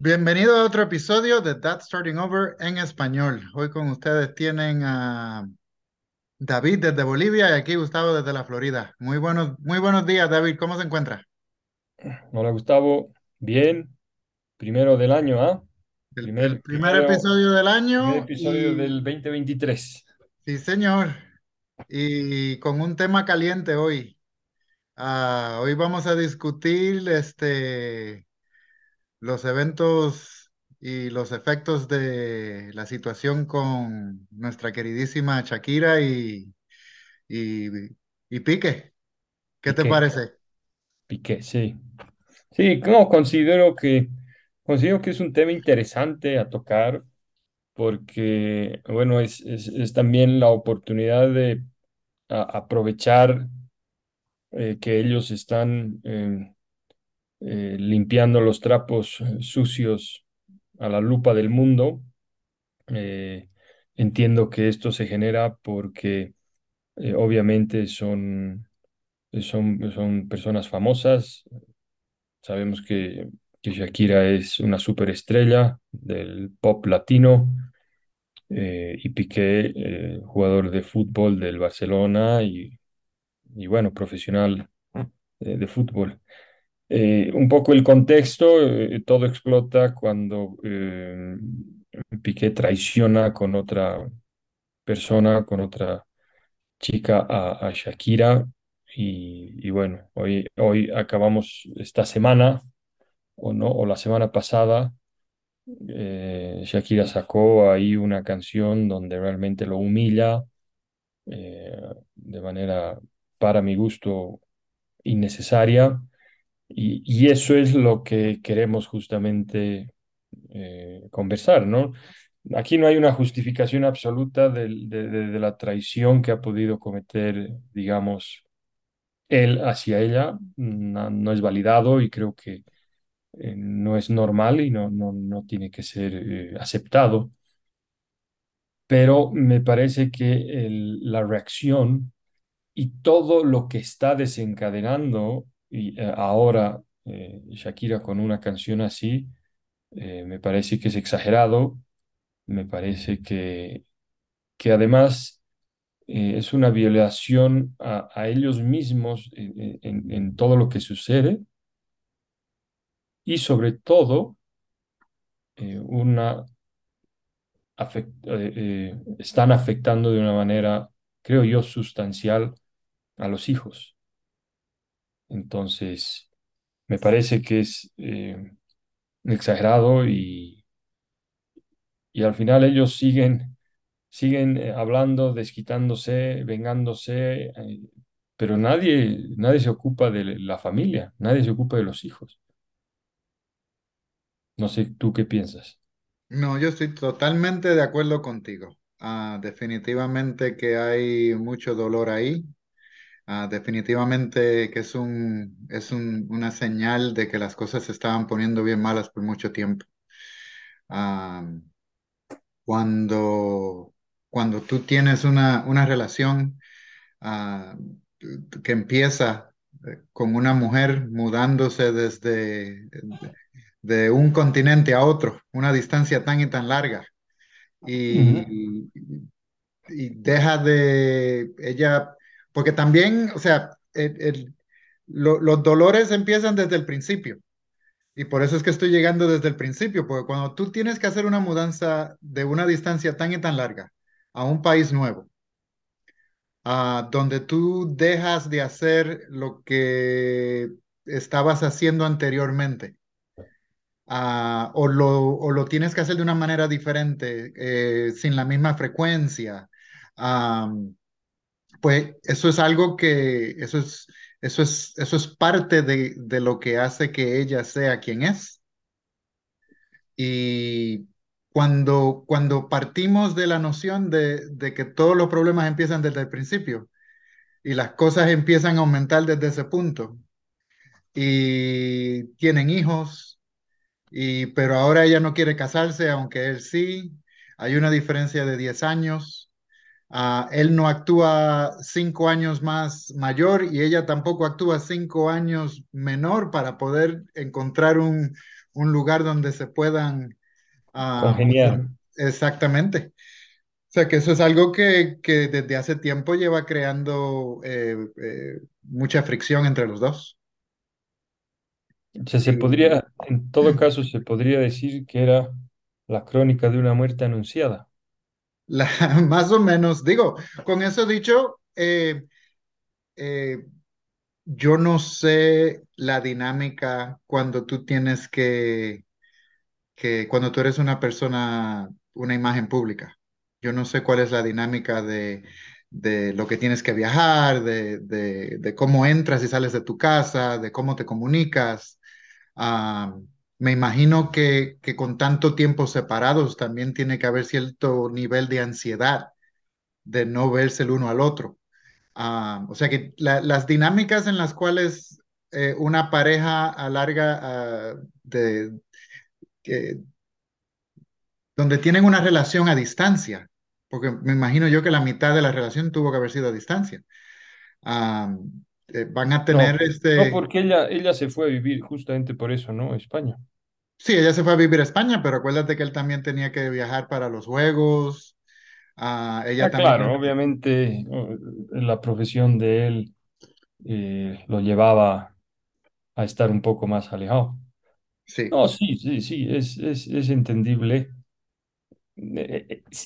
Bienvenido a otro episodio de That Starting Over en español. Hoy con ustedes tienen a David desde Bolivia y aquí Gustavo desde la Florida. Muy buenos, muy buenos días, David. ¿Cómo se encuentra? Hola Gustavo, bien, primero del año, ¿ah? El, el Primer, primer primero, episodio del primer año episodio y del 2023. sí, señor. Y con un tema caliente hoy. Ah, hoy vamos a discutir este, los eventos y los efectos de la situación con nuestra queridísima Shakira y, y, y Pique. ¿Qué te parece? Piqué, sí. Sí, no, considero que, considero que es un tema interesante a tocar porque, bueno, es, es, es también la oportunidad de a- aprovechar eh, que ellos están eh, eh, limpiando los trapos eh, sucios a la lupa del mundo. Eh, entiendo que esto se genera porque obviamente son, son, son personas famosas. Sabemos que, que Shakira es una superestrella del pop latino y Piqué, jugador de fútbol del Barcelona y, y bueno, profesional de fútbol. Eh, un poco el contexto, eh, todo explota cuando eh, Piqué traiciona con otra persona, con otra chica a, Shakira. Y, y bueno, hoy, hoy acabamos esta semana, o no, o la semana pasada, eh, Shakira sacó ahí una canción donde realmente lo humilla de manera, para mi gusto, innecesaria. Y, eso es lo que queremos justamente eh, conversar, ¿no? Aquí no hay una justificación absoluta de, la traición que ha podido cometer, digamos, él hacia ella. No, es validado y creo que eh, no es normal y no, no, no tiene que ser eh, aceptado. Pero me parece que la reacción y todo lo que está desencadenando y, eh, ahora eh, Shakira con una canción así, eh, me parece que es exagerado, me parece que, que además es una violación a, ellos mismos en, en- todo lo que sucede y sobre todo una están afectando de una manera, creo yo, sustancial a los hijos. Entonces, me parece que es eh, exagerado y, y al final ellos siguen, siguen eh, hablando, desquitándose, vengándose, eh, pero nadie, nadie se ocupa de la familia, nadie se ocupa de los hijos. No sé, ¿tú qué piensas? No, yo estoy totalmente de acuerdo contigo. Ah, definitivamente que hay mucho dolor ahí. Ah, definitivamente que es un, es un- una señal de que las cosas se estaban poniendo bien malas por mucho tiempo. Ah, cuando, cuando tú tienes una, una relación ah, que empieza eh, con una mujer mudándose desde de un continente a otro, una distancia tan y tan larga, Ujú, y, y deja de ella, porque también, o sea, el- el- lo- los dolores empiezan desde el principio. Y por eso es que estoy llegando desde el principio, porque cuando tú tienes que hacer una mudanza de una distancia tan y tan larga a un país nuevo, ah, donde tú dejas de hacer lo que estabas haciendo anteriormente, ah, o lo, o lo tienes que hacer de una manera diferente, eh, sin la misma frecuencia, ah, pues eso es algo que, eso es, eso es, eso es parte de, de lo que hace que ella sea quien es. Y cuando, cuando partimos de la noción de, de que todos los problemas empiezan desde el principio y las cosas empiezan a aumentar desde ese punto y tienen hijos, y, pero ahora ella no quiere casarse, aunque él sí, hay una diferencia de 10 años. Ah, él no actúa cinco años más mayor y ella tampoco actúa cinco años menor para poder encontrar un, un lugar donde se puedan hacer- Congeniar. exactamente. O sea que eso es algo que, que desde hace tiempo lleva creando eh, eh, mucha fricción entre los dos. O sea, se podría, en todo caso, se podría decir que era la crónica de una muerte anunciada. más o menos, digo, con eso dicho, eh, eh, yo no sé la dinámica cuando tú tienes que que cuando tú eres una persona, una imagen pública. Yo no sé cuál es la dinámica de, de lo que tienes que viajar, de, de, de cómo entras y sales de tu casa, de cómo te comunicas. Me imagino que, con tanto tiempo separados también tiene que haber cierto nivel de ansiedad de no verse el uno al otro. Ah, o sea que la- las dinámicas en las cuales eh, una pareja alarga ah, de, que, donde tienen una relación a distancia, porque me imagino yo que la mitad de la relación tuvo que haber sido a distancia. Ah, eh, van a No, tener no, este, porque ella, ella se fue a vivir justamente por eso, ¿no? A España. sí, ella se fue a vivir a España, pero acuérdate que él también tenía que viajar para los juegos, Ah, ella Ah, también, claro, obviamente eh, la profesión de él eh, lo llevaba a estar un poco más alejado. sí. No, sí, sí, sí, es, es, es entendible.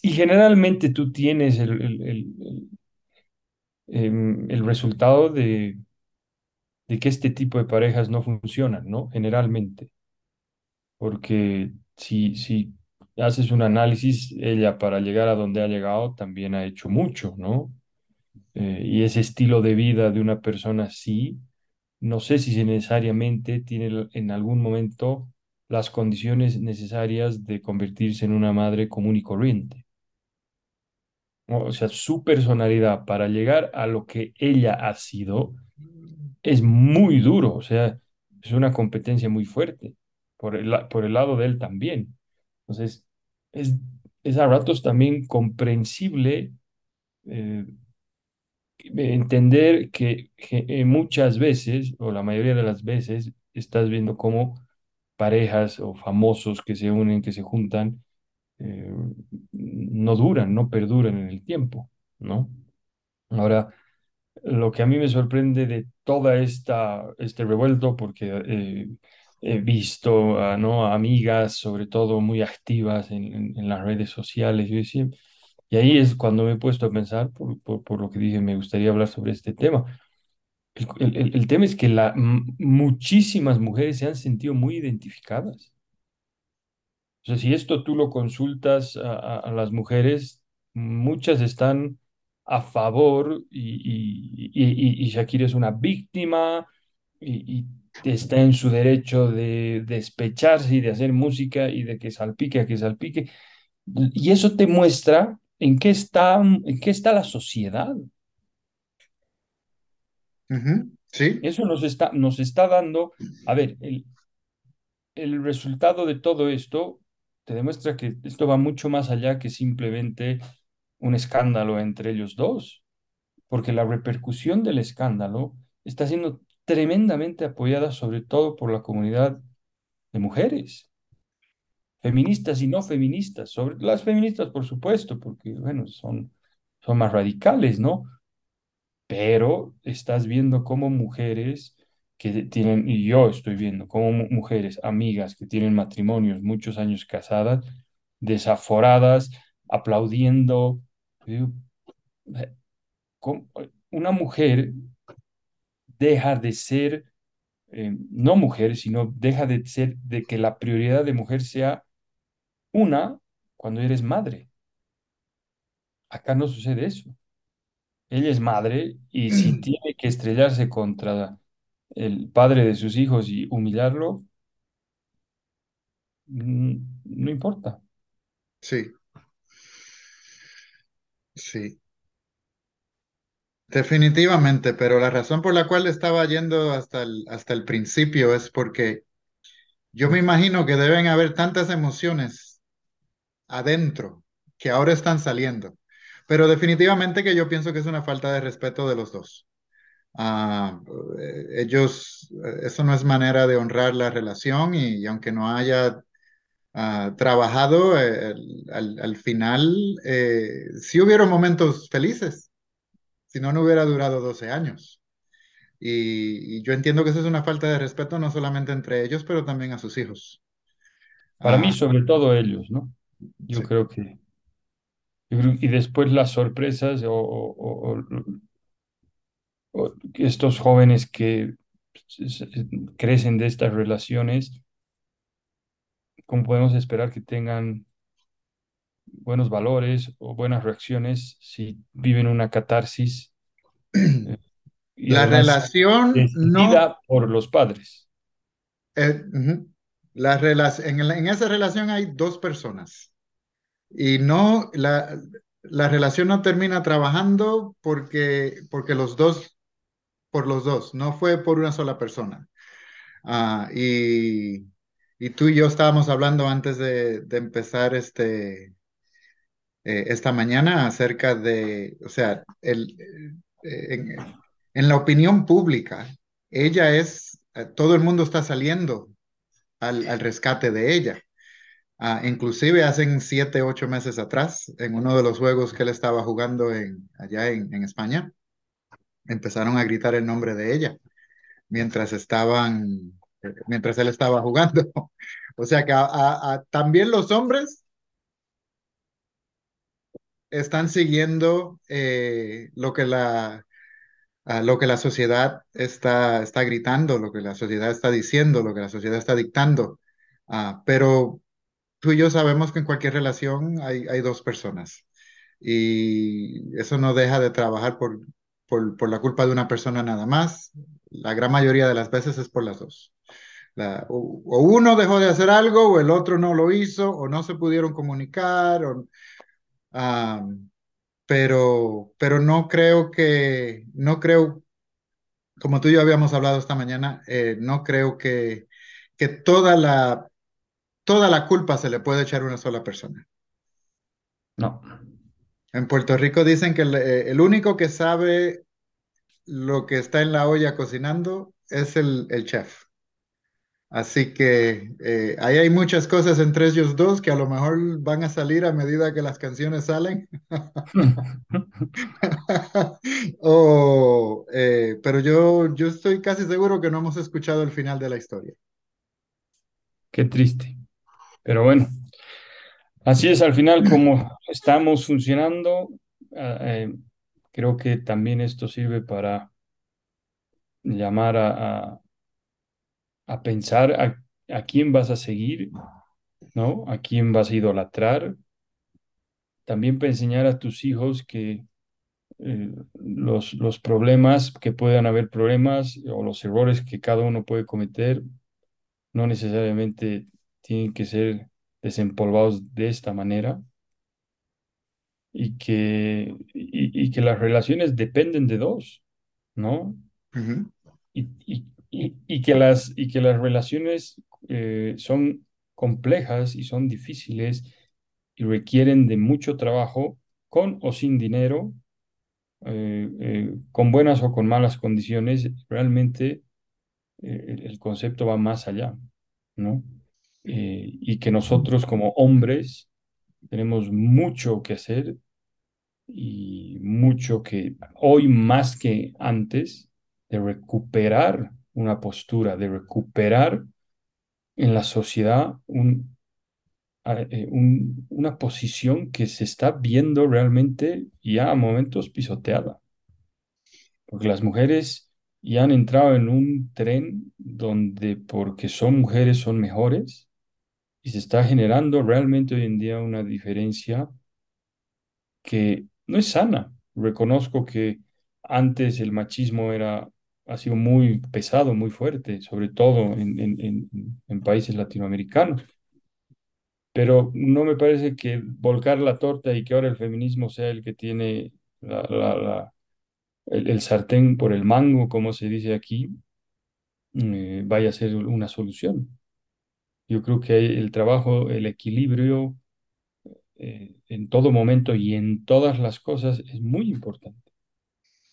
Y generalmente tú tienes el, el, el, em, el resultado de, de que este tipo de parejas no funcionan, ¿no? Generalmente, porque si, si haces un análisis, ella para llegar a donde ha llegado también ha hecho mucho, ¿no? Eh, y ese estilo de vida de una persona así, no sé si necesariamente tiene en algún momento las condiciones necesarias de convertirse en una madre común y corriente. O sea, su personalidad para llegar a lo que ella ha sido es muy duro, o sea, es una competencia muy fuerte por el, por el lado de él también. Entonces, es, es a ratos también comprensible eh, entender que, que, eh, muchas veces, o la mayoría de las veces, estás viendo cómo parejas o famosos que se unen, que se juntan, eh, no duran, no perduran en el tiempo, ¿no? Ahora, lo que a mí me sorprende de toda esta, este revuelto, porque eh, he visto ¿no? amigas, sobre todo muy activas en, las redes sociales, yo decía, y ahí es cuando me he puesto a pensar, por, por, lo que dije, me gustaría hablar sobre este tema. El, el- el- tema es que la, muchísimas mujeres se han sentido muy identificadas. O sea, si esto tú lo consultas a, a- a las mujeres, muchas están a favor y, y, y- Shakira es una víctima y, está en su derecho de despecharse y de hacer música y de que salpique a que salpique. Y eso te muestra en qué está, en qué está la sociedad. Sí. Eso nos está, nos está dando, a ver, el, el resultado de todo esto te demuestra que esto va mucho más allá que simplemente un escándalo entre ellos dos, porque la repercusión del escándalo está siendo tremendamente apoyada sobre todo por la comunidad de mujeres, feministas y no feministas, sobre las feministas por supuesto, porque bueno, son, son más radicales, ¿no? pero estás viendo cómo mujeres que tienen, y yo estoy viendo cómo mu- mujeres, amigas que tienen matrimonios, muchos años casadas, desaforadas, aplaudiendo. Eh, ¿cómo? Una mujer deja de ser, eh, no mujer, sino deja de ser, de que la prioridad de mujer sea una cuando eres madre. Acá no sucede eso. Ella es madre y si tiene que estrellarse contra el padre de sus hijos y humillarlo, mm, no importa. Sí, sí. Definitivamente, pero la razón por la cual estaba yendo hasta el, hasta el principio es porque yo me imagino que deben haber tantas emociones adentro que ahora están saliendo. Pero definitivamente que yo pienso que es una falta de respeto de los dos. Eh, ellos, eso no es manera de honrar la relación y, y aunque no haya ah, trabajado, eh, el- al, al final eh, sí hubieron momentos felices, si no, no hubiera durado 12 años. Y, y yo entiendo que eso es una falta de respeto no solamente entre ellos, pero también a sus hijos. Para mí, Ah, sobre todo ellos, ¿no? Yo sí. creo que, yo creo- y después las sorpresas o- o- o estos jóvenes que crecen de estas relaciones, ¿cómo podemos esperar que tengan buenos valores o buenas reacciones si viven una catarsis eh, y La relación no, por los padres? eh. La en, la- en esa relación hay dos personas y no, la, la relación no termina trabajando porque, porque los dos, por los dos, no fue por una sola persona. Ah, y, tú y yo estábamos hablando antes de, empezar este, eh, esta mañana acerca de, o sea, eh, en, la opinión pública, ella es, eh, todo el mundo está saliendo al, rescate de ella. Ah, inclusive hace siete, ocho meses atrás, en uno de los juegos que él estaba jugando en, allá en España, empezaron a gritar el nombre de ella mientras estaban, eh, mientras él estaba jugando. O sea que también los hombres están siguiendo eh, lo que la, lo que la sociedad está, está gritando, lo que la sociedad está diciendo, lo que la sociedad está dictando. Ah, pero tú y yo sabemos que en cualquier relación hay, hay dos personas y eso no deja de trabajar por, por, por la culpa de una persona nada más. La gran mayoría de las veces es por las dos. La- o, o uno dejó de hacer algo o el otro no lo hizo o no se pudieron comunicar o, ah, pero, pero no creo que, no creo, como tú y yo habíamos hablado esta mañana, eh, no creo que, que toda la, toda la culpa se le puede echar a una sola persona. No, En Puerto Rico dicen que el, eh, el único que sabe lo que está en la olla cocinando es el, el chef. Así que eh, ahí hay muchas cosas entre ellos dos que a lo mejor van a salir a medida que las canciones salen. O, eh, pero yo, yo estoy casi seguro que no hemos escuchado el final de la historia. qué triste. Pero bueno, así es al final como estamos funcionando. ah, eh, creo que también esto sirve para llamar a, a- pensar a, a quién vas a seguir, ¿no? A quién vas a idolatrar. También para enseñar a tus hijos que eh, los, los problemas, que puedan haber problemas o los errores que cada uno puede cometer, no necesariamente tienen que ser desempolvados de esta manera y que, y, y que las relaciones dependen de dos, ¿no? Y, y, que las, y que las relaciones eh, son complejas y son difíciles y requieren de mucho trabajo, con o sin dinero, eh, eh, con buenas o con malas condiciones, realmente el concepto va más allá, ¿no? Eh, y que nosotros como hombres tenemos mucho que hacer y mucho que hoy más que antes de recuperar una postura, de recuperar en la sociedad eh, un- una posición que se está viendo realmente ya a momentos pisoteada, porque las mujeres ya han entrado en un tren donde porque son mujeres son mejores y se está generando realmente hoy en día una diferencia que no es sana. Reconozco que antes el machismo era, ha sido muy pesado, muy fuerte, sobre todo en, en- en- países latinoamericanos. Pero no me parece que volcar la torta y que ahora el feminismo sea el que tiene la- la- el sartén por el mango, como se dice aquí, eh, vaya a ser una solución. Yo creo que el trabajo, el equilibrio eh, en todo momento y en todas las cosas es muy importante.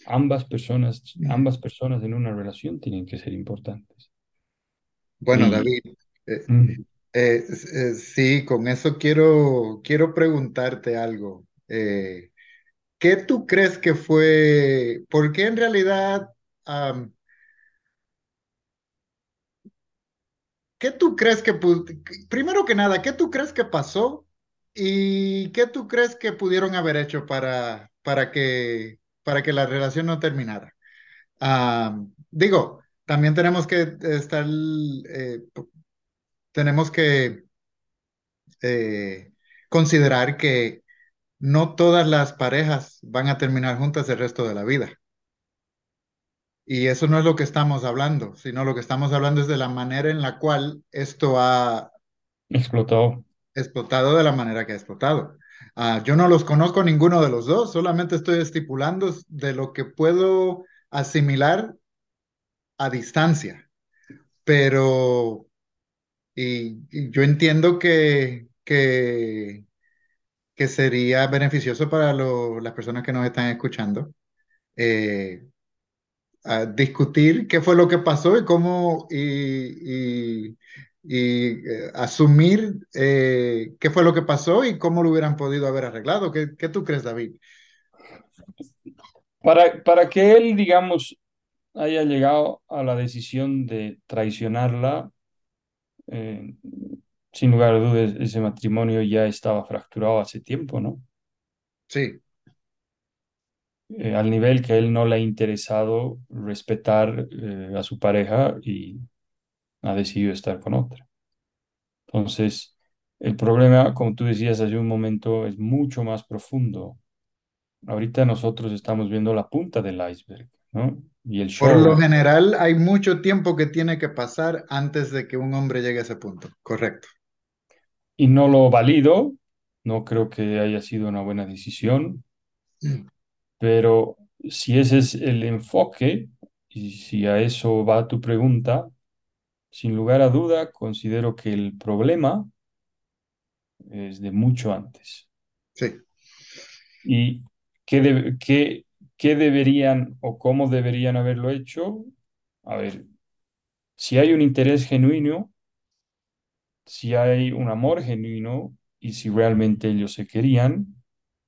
ambas personas, ambas personas en una relación tienen que ser importantes. Bueno, Y David, eh, mm, eh, sí, con eso quiero, quiero preguntarte algo. Eh, ¿qué tú crees que fue, por qué en realidad, am, qué tú crees que, primero que nada, ¿qué tú crees que pasó y qué tú crees que pudieron haber hecho para, para que, para que la relación no terminara? Digo, también tenemos que estar, eh, tenemos que eh, considerar que no todas las parejas van a terminar juntas el resto de la vida. Y eso no es lo que estamos hablando, sino lo que estamos hablando es de la manera en la cual esto ha explotó. explotado de la manera que ha explotado. Ah, yo no los conozco ninguno de los dos, solamente estoy estipulando de lo que puedo asimilar a distancia. Pero, y, y yo entiendo que, que, que sería beneficioso para lo- las personas que nos están escuchando. eh, a discutir qué fue lo que pasó y cómo y, y- y, eh, asumir eh, qué fue lo que pasó y cómo lo hubieran podido haber arreglado. ¿Qué, qué tú crees, David? Para, para que él, digamos, haya llegado a la decisión de traicionarla, eh, sin lugar a dudas, ese matrimonio ya estaba fracturado hace tiempo, ¿no? Sí, Eh, al nivel que a él no le ha interesado respetar eh, a su pareja y ha decidido estar con otra. Entonces, el problema, como tú decías hace un momento, es mucho más profundo. Ahorita nosotros estamos viendo la punta del iceberg, ¿no? Y el por lo show, general hay mucho tiempo que tiene que pasar antes de que un hombre llegue a ese punto. Correcto. y no lo valido, no creo que haya sido una buena decisión, pero si ese es el enfoque y si a eso va tu pregunta, sin lugar a duda, considero que el problema es de mucho antes. Sí. ¿Y qué, debe- qué, qué deberían o cómo deberían haberlo hecho? A ver, si hay un interés genuino, si hay un amor genuino y si realmente ellos se querían,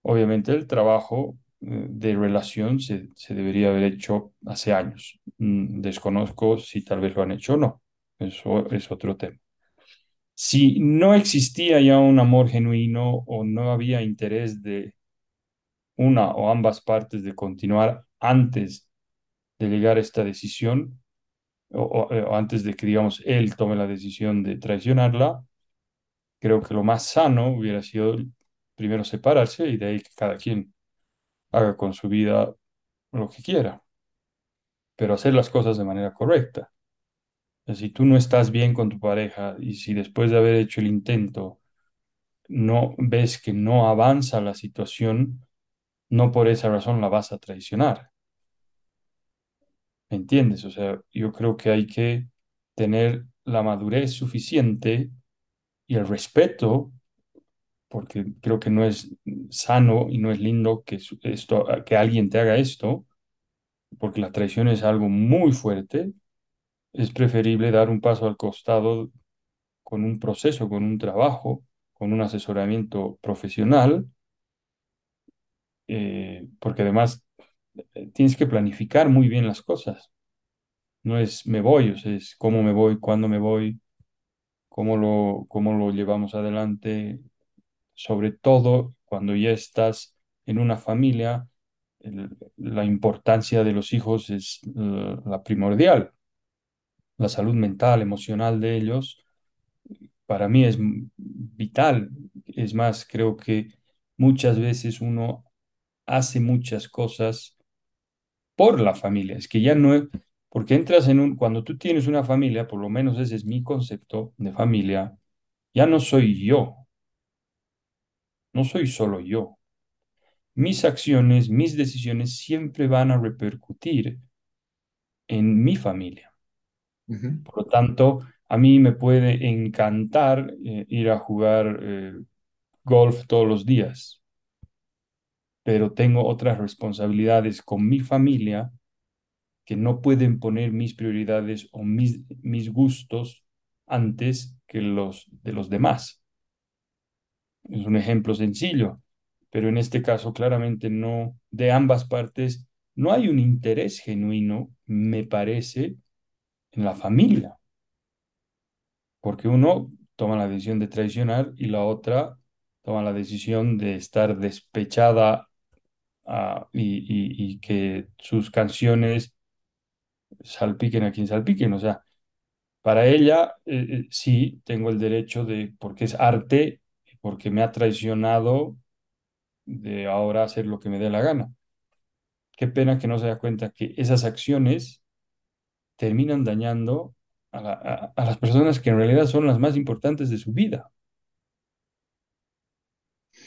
obviamente el trabajo de relación se, se debería haber hecho hace años. Mm, Desconozco si tal vez lo han hecho o no. Eso es otro tema. Si no existía ya un amor genuino o no había interés de una o ambas partes de continuar antes de llegar a esta decisión, o, o- o antes de que, digamos, él tome la decisión de traicionarla, creo que lo más sano hubiera sido primero separarse y de ahí que cada quien haga con su vida lo que quiera, pero hacer las cosas de manera correcta. Si tú no estás bien con tu pareja y si después de haber hecho el intento no ves que no avanza la situación, no por esa razón la vas a traicionar. ¿Me entiendes? O sea, yo creo que hay que tener la madurez suficiente y el respeto, porque creo que no es sano y no es lindo que esto, que alguien te haga esto, porque la traición es algo muy fuerte. Es preferible dar un paso al costado con un proceso, con un trabajo, con un asesoramiento profesional, eh, porque además eh, tienes que planificar muy bien las cosas. No es me voy, o sea, es cómo me voy, cuándo me voy, cómo lo, cómo lo llevamos adelante, sobre todo cuando ya estás en una familia, la importancia de los hijos es la primordial. La salud mental, emocional de ellos, para mí es vital. Es más, creo que muchas veces uno hace muchas cosas por la familia. Es que ya no es, porque entras en un, cuando tú tienes una familia, por lo menos ese es mi concepto de familia, ya no soy yo, no soy solo yo. Mis acciones, mis decisiones siempre van a repercutir en mi familia. Por lo tanto, a mí me puede encantar eh, ir a jugar eh, golf todos los días, pero tengo otras responsabilidades con mi familia que no pueden poner mis prioridades o mis, mis gustos antes que los de los demás. Es un ejemplo sencillo, pero en este caso claramente no, de ambas partes, no hay un interés genuino, me parece, en la familia, porque uno toma la decisión de traicionar y la otra toma la decisión de estar despechada y, y, y, que sus canciones salpiquen a quien salpiquen. O sea, para ella eh, eh, sí tengo el derecho de, porque es arte, porque me ha traicionado, de ahora hacer lo que me dé la gana. Qué pena que no se da cuenta que esas acciones terminan dañando a, la, a, a las personas que en realidad son las más importantes de su vida.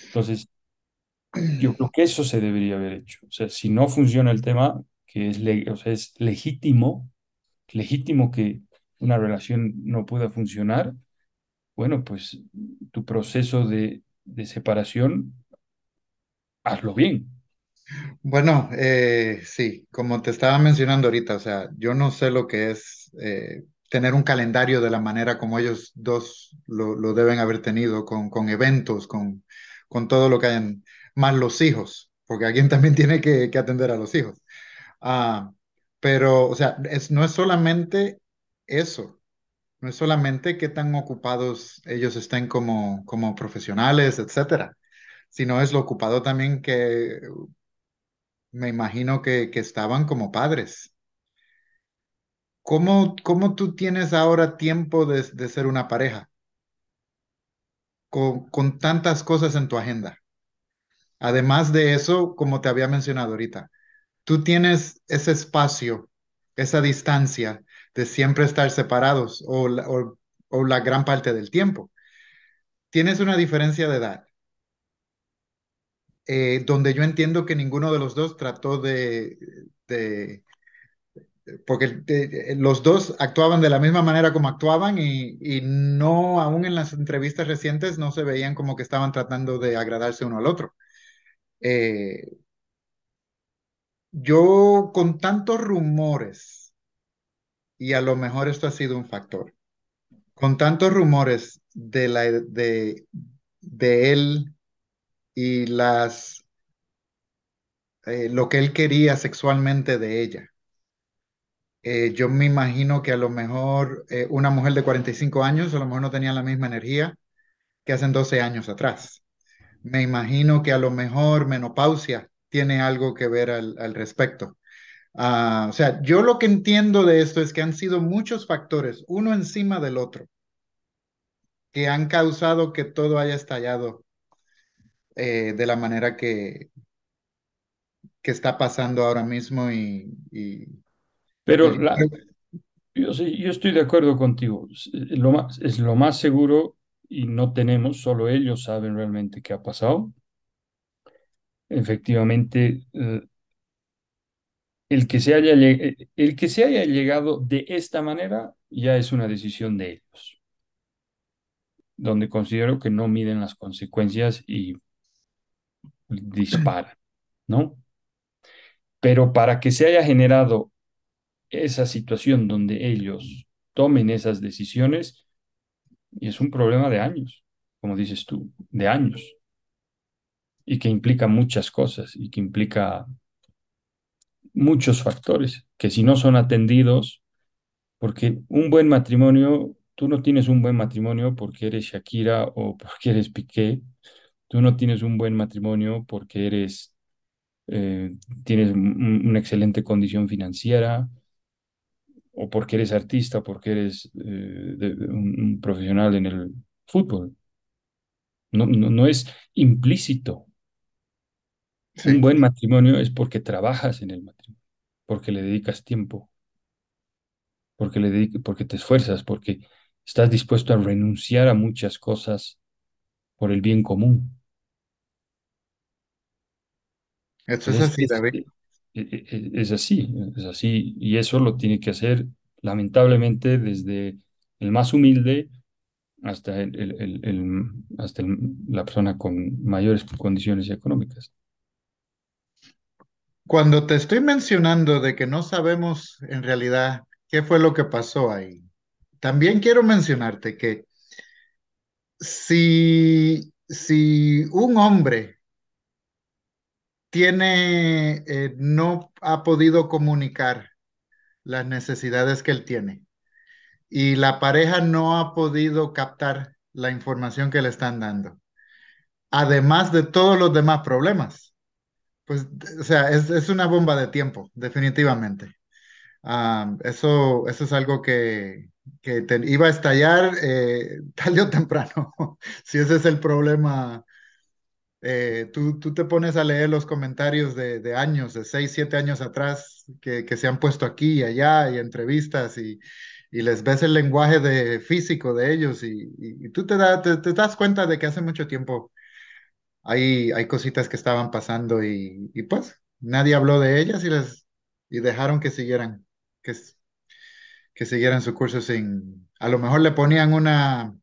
Entonces, yo creo que eso se debería haber hecho. O sea, si no funciona el tema, que es, o sea, es legítimo, legítimo que una relación no pueda funcionar, bueno, pues tu proceso de, separación, hazlo bien. Bueno, eh, sí, como te estaba mencionando ahorita, o sea, yo no sé lo que es eh, tener un calendario de la manera como ellos dos lo, deben haber tenido, con, con eventos, con, con todo lo que hayan, más los hijos, porque alguien también tiene que, que atender a los hijos. Ah, pero, o sea, es, no es solamente eso, no es solamente qué tan ocupados ellos estén como, como profesionales, etcétera, sino es lo ocupado también que me imagino que, que estaban como padres. ¿Cómo, cómo tú tienes ahora tiempo de, de ser una pareja con, con tantas cosas en tu agenda? Además de eso, como te había mencionado ahorita, tú tienes ese espacio, esa distancia de siempre estar separados o la, gran parte del tiempo. Tienes una diferencia de edad, eh, donde yo entiendo que ninguno de los dos trató de, porque los dos actuaban de la misma manera como actuaban y, y, no, aún en las entrevistas recientes, no se veían como que estaban tratando de agradarse uno al otro. Eh, yo con tantos rumores, y a lo mejor esto ha sido un factor, con tantos rumores de, él y las, eh, lo que él quería sexualmente de ella. Eh, yo me imagino que a lo mejor eh, una mujer de 45 años a lo mejor no tenía la misma energía que hacen 12 años atrás. Me imagino que a lo mejor menopausia tiene algo que ver al respecto. Uh, o sea, yo lo que entiendo de esto es que han sido muchos factores, uno encima del otro, que han causado que todo haya estallado eh, de la manera que, que está pasando ahora mismo y... y Pero y... la, yo, yo, estoy de acuerdo contigo, es lo, más, es lo más seguro y no tenemos, solo ellos saben realmente qué ha pasado. Efectivamente, eh, el que, se haya, el que se haya llegado de esta manera ya es una decisión de ellos, donde considero que no miden las consecuencias y disparan, ¿no? Pero para que se haya generado esa situación donde ellos tomen esas decisiones, es un problema de años, como dices tú, de años, y que implica muchas cosas y que implica muchos factores que si no son atendidos, porque un buen matrimonio, tú no tienes un buen matrimonio porque eres Shakira o porque eres Piqué, tú no tienes un buen matrimonio porque eres, eh, tienes un, una excelente condición financiera o porque eres artista, porque eres eh, de, un, un, profesional en el fútbol. No, no, no es implícito. Sí. Un buen matrimonio es porque trabajas en el matrimonio, porque le dedicas tiempo, porque, le dedic porque te esfuerzas, porque estás dispuesto a renunciar a muchas cosas por el bien común. Esto es así, es, David. Es, es, así, es así, y eso lo tiene que hacer lamentablemente desde el más humilde hasta, el, el, el, hasta la persona con mayores condiciones económicas. Cuando te estoy mencionando de que no sabemos en realidad qué fue lo que pasó ahí, también quiero mencionarte que si, si un hombre tiene, eh, no ha podido comunicar las necesidades que él tiene y la pareja no ha podido captar la información que le están dando, además de todos los demás problemas, pues, o sea, es, es una bomba de tiempo, definitivamente. Eso, eso es algo que, que iba a estallar eh, tarde o temprano. Si ese es el problema, eh, tú, tú te pones a leer los comentarios de, de años, de seis, siete años atrás, que, que se han puesto aquí y allá, y entrevistas, y, y les ves el lenguaje de, físico de ellos, y, y- y tú te, da- te, te das cuenta de que hace mucho tiempo hay, hay cositas que estaban pasando, y, y pues nadie habló de ellas y, les, y dejaron que siguieran. Que, que siguieran su curso sin, a lo mejor le ponían una,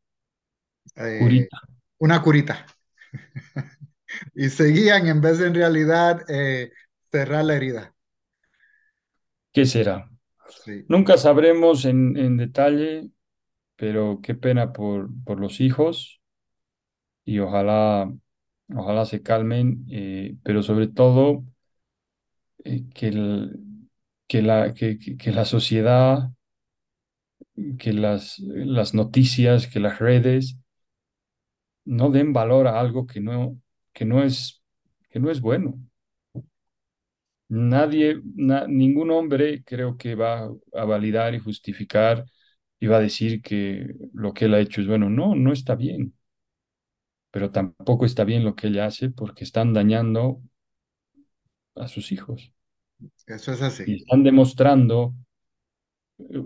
eh, Curita, una curita y seguían en vez de en realidad eh, cerrar la herida. ¿qué será? Sí, Nunca sabremos en, en detalle, pero qué pena por, por los hijos y ojalá, ojalá se calmen, eh, pero sobre todo eh, que, la, que, la sociedad, que las, las noticias, que las redes no den valor a algo que no, que no es, que no es bueno. Nadie, na- ningún hombre creo que va a validar y justificar y va a decir que lo que él ha hecho es bueno. No, no está bien, pero tampoco está bien lo que ella hace porque están dañando a sus hijos eso es así. y están demostrando, eh,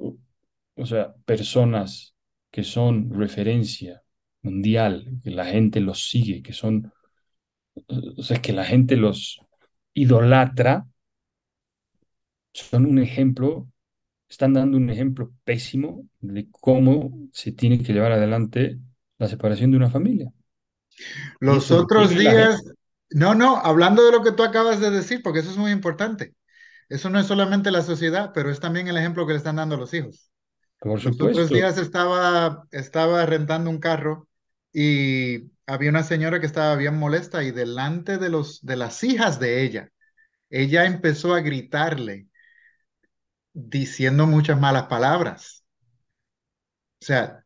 o sea, personas que son referencia mundial, que la gente los sigue, que son, o sea, que la gente los idolatra, son un ejemplo están dando un ejemplo pésimo de cómo se tiene que llevar adelante la separación de una familia. Los lo otros días, no, no, hablando de lo que tú acabas de decir, porque eso es muy importante. Eso no es solamente la sociedad, pero es también el ejemplo que le están dando a los hijos. por Los otros supuesto. días estaba, estaba rentando un carro y había una señora que estaba bien molesta y delante de los, de las hijas de ella, ella empezó a gritarle diciendo muchas malas palabras. O sea,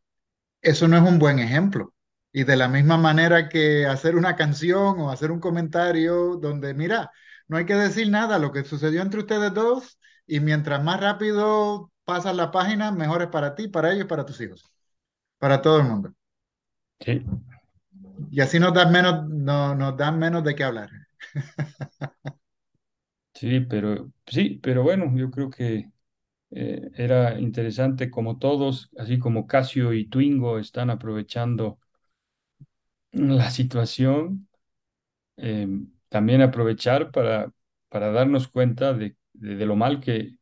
eso no es un buen ejemplo. Y de la misma manera que hacer una canción o hacer un comentario donde, mira, no hay que decir nada, lo que sucedió entre ustedes dos, y mientras más rápido pasas la página, mejor es para ti, para ellos, para tus hijos, para todo el mundo. Sí, Y así nos dan menos, no, nos dan menos de qué hablar. sí, pero sí, pero bueno, yo creo que eh, era interesante como todos, así como Casio y Twingo están aprovechando la situación, eh, también aprovechar para, para darnos cuenta de, de, de lo mal que,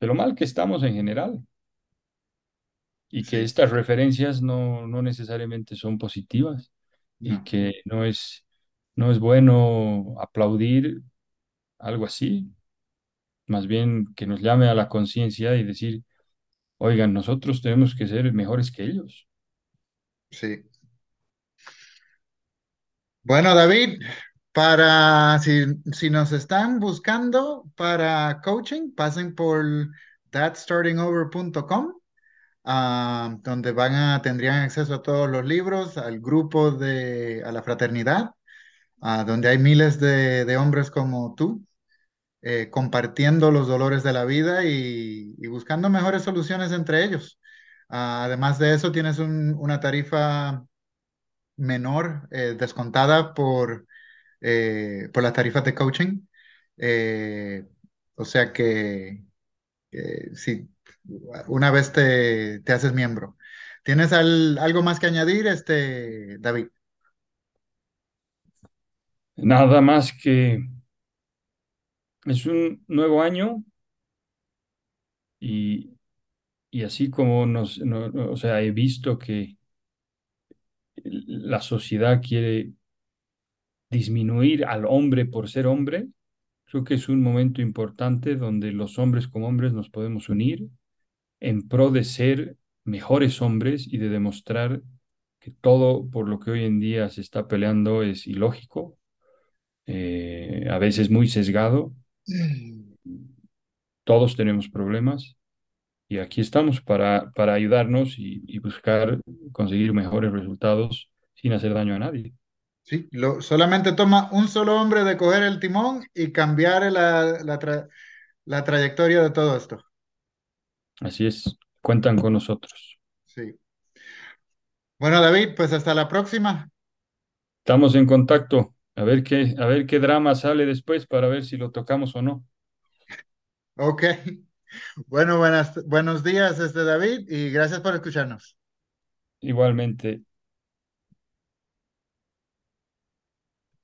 de lo mal que estamos en general. y que estas referencias no, no necesariamente son positivas y que no es, no es bueno aplaudir algo así, más bien que nos llame a la conciencia y decir, oigan, nosotros tenemos que ser mejores que ellos. sí. Bueno, David, para si, si nos están buscando para coaching, pasen por thatstartingover.com, ah, donde van a, tendrían acceso a todos los libros, al grupo de, a la fraternidad, ah, donde hay miles de, de hombres como tú, eh, compartiendo los dolores de la vida y, buscando mejores soluciones entre ellos. Ah, además de eso, tienes un- una tarifa menor, eh, descontada por eh, por las tarifas de coaching. Eh, o sea que si una vez te, te haces miembro. ¿Tienes al- algo más que añadir, este, David? Nada más que es un nuevo año y, y así como no- o sea, he visto que la sociedad quiere disminuir al hombre por ser hombre, Creo que es un momento importante donde los hombres como hombres nos podemos unir en pro de ser mejores hombres y de demostrar que todo por lo que hoy en día se está peleando es ilógico, eh, a veces muy sesgado. Todos tenemos problemas y aquí estamos para, para ayudarnos y, y buscar conseguir mejores resultados sin hacer daño a nadie. Sí, lo, solamente toma un solo hombre de coger el timón y cambiar la, la, tra- la trayectoria de todo esto. Así es, cuentan con nosotros. Sí. Bueno, David, pues hasta la próxima. Estamos en contacto. A ver qué, a ver qué drama sale después para ver si lo tocamos o no. Ok. Bueno, buenas, buenos días, este David, y gracias por escucharnos. Igualmente.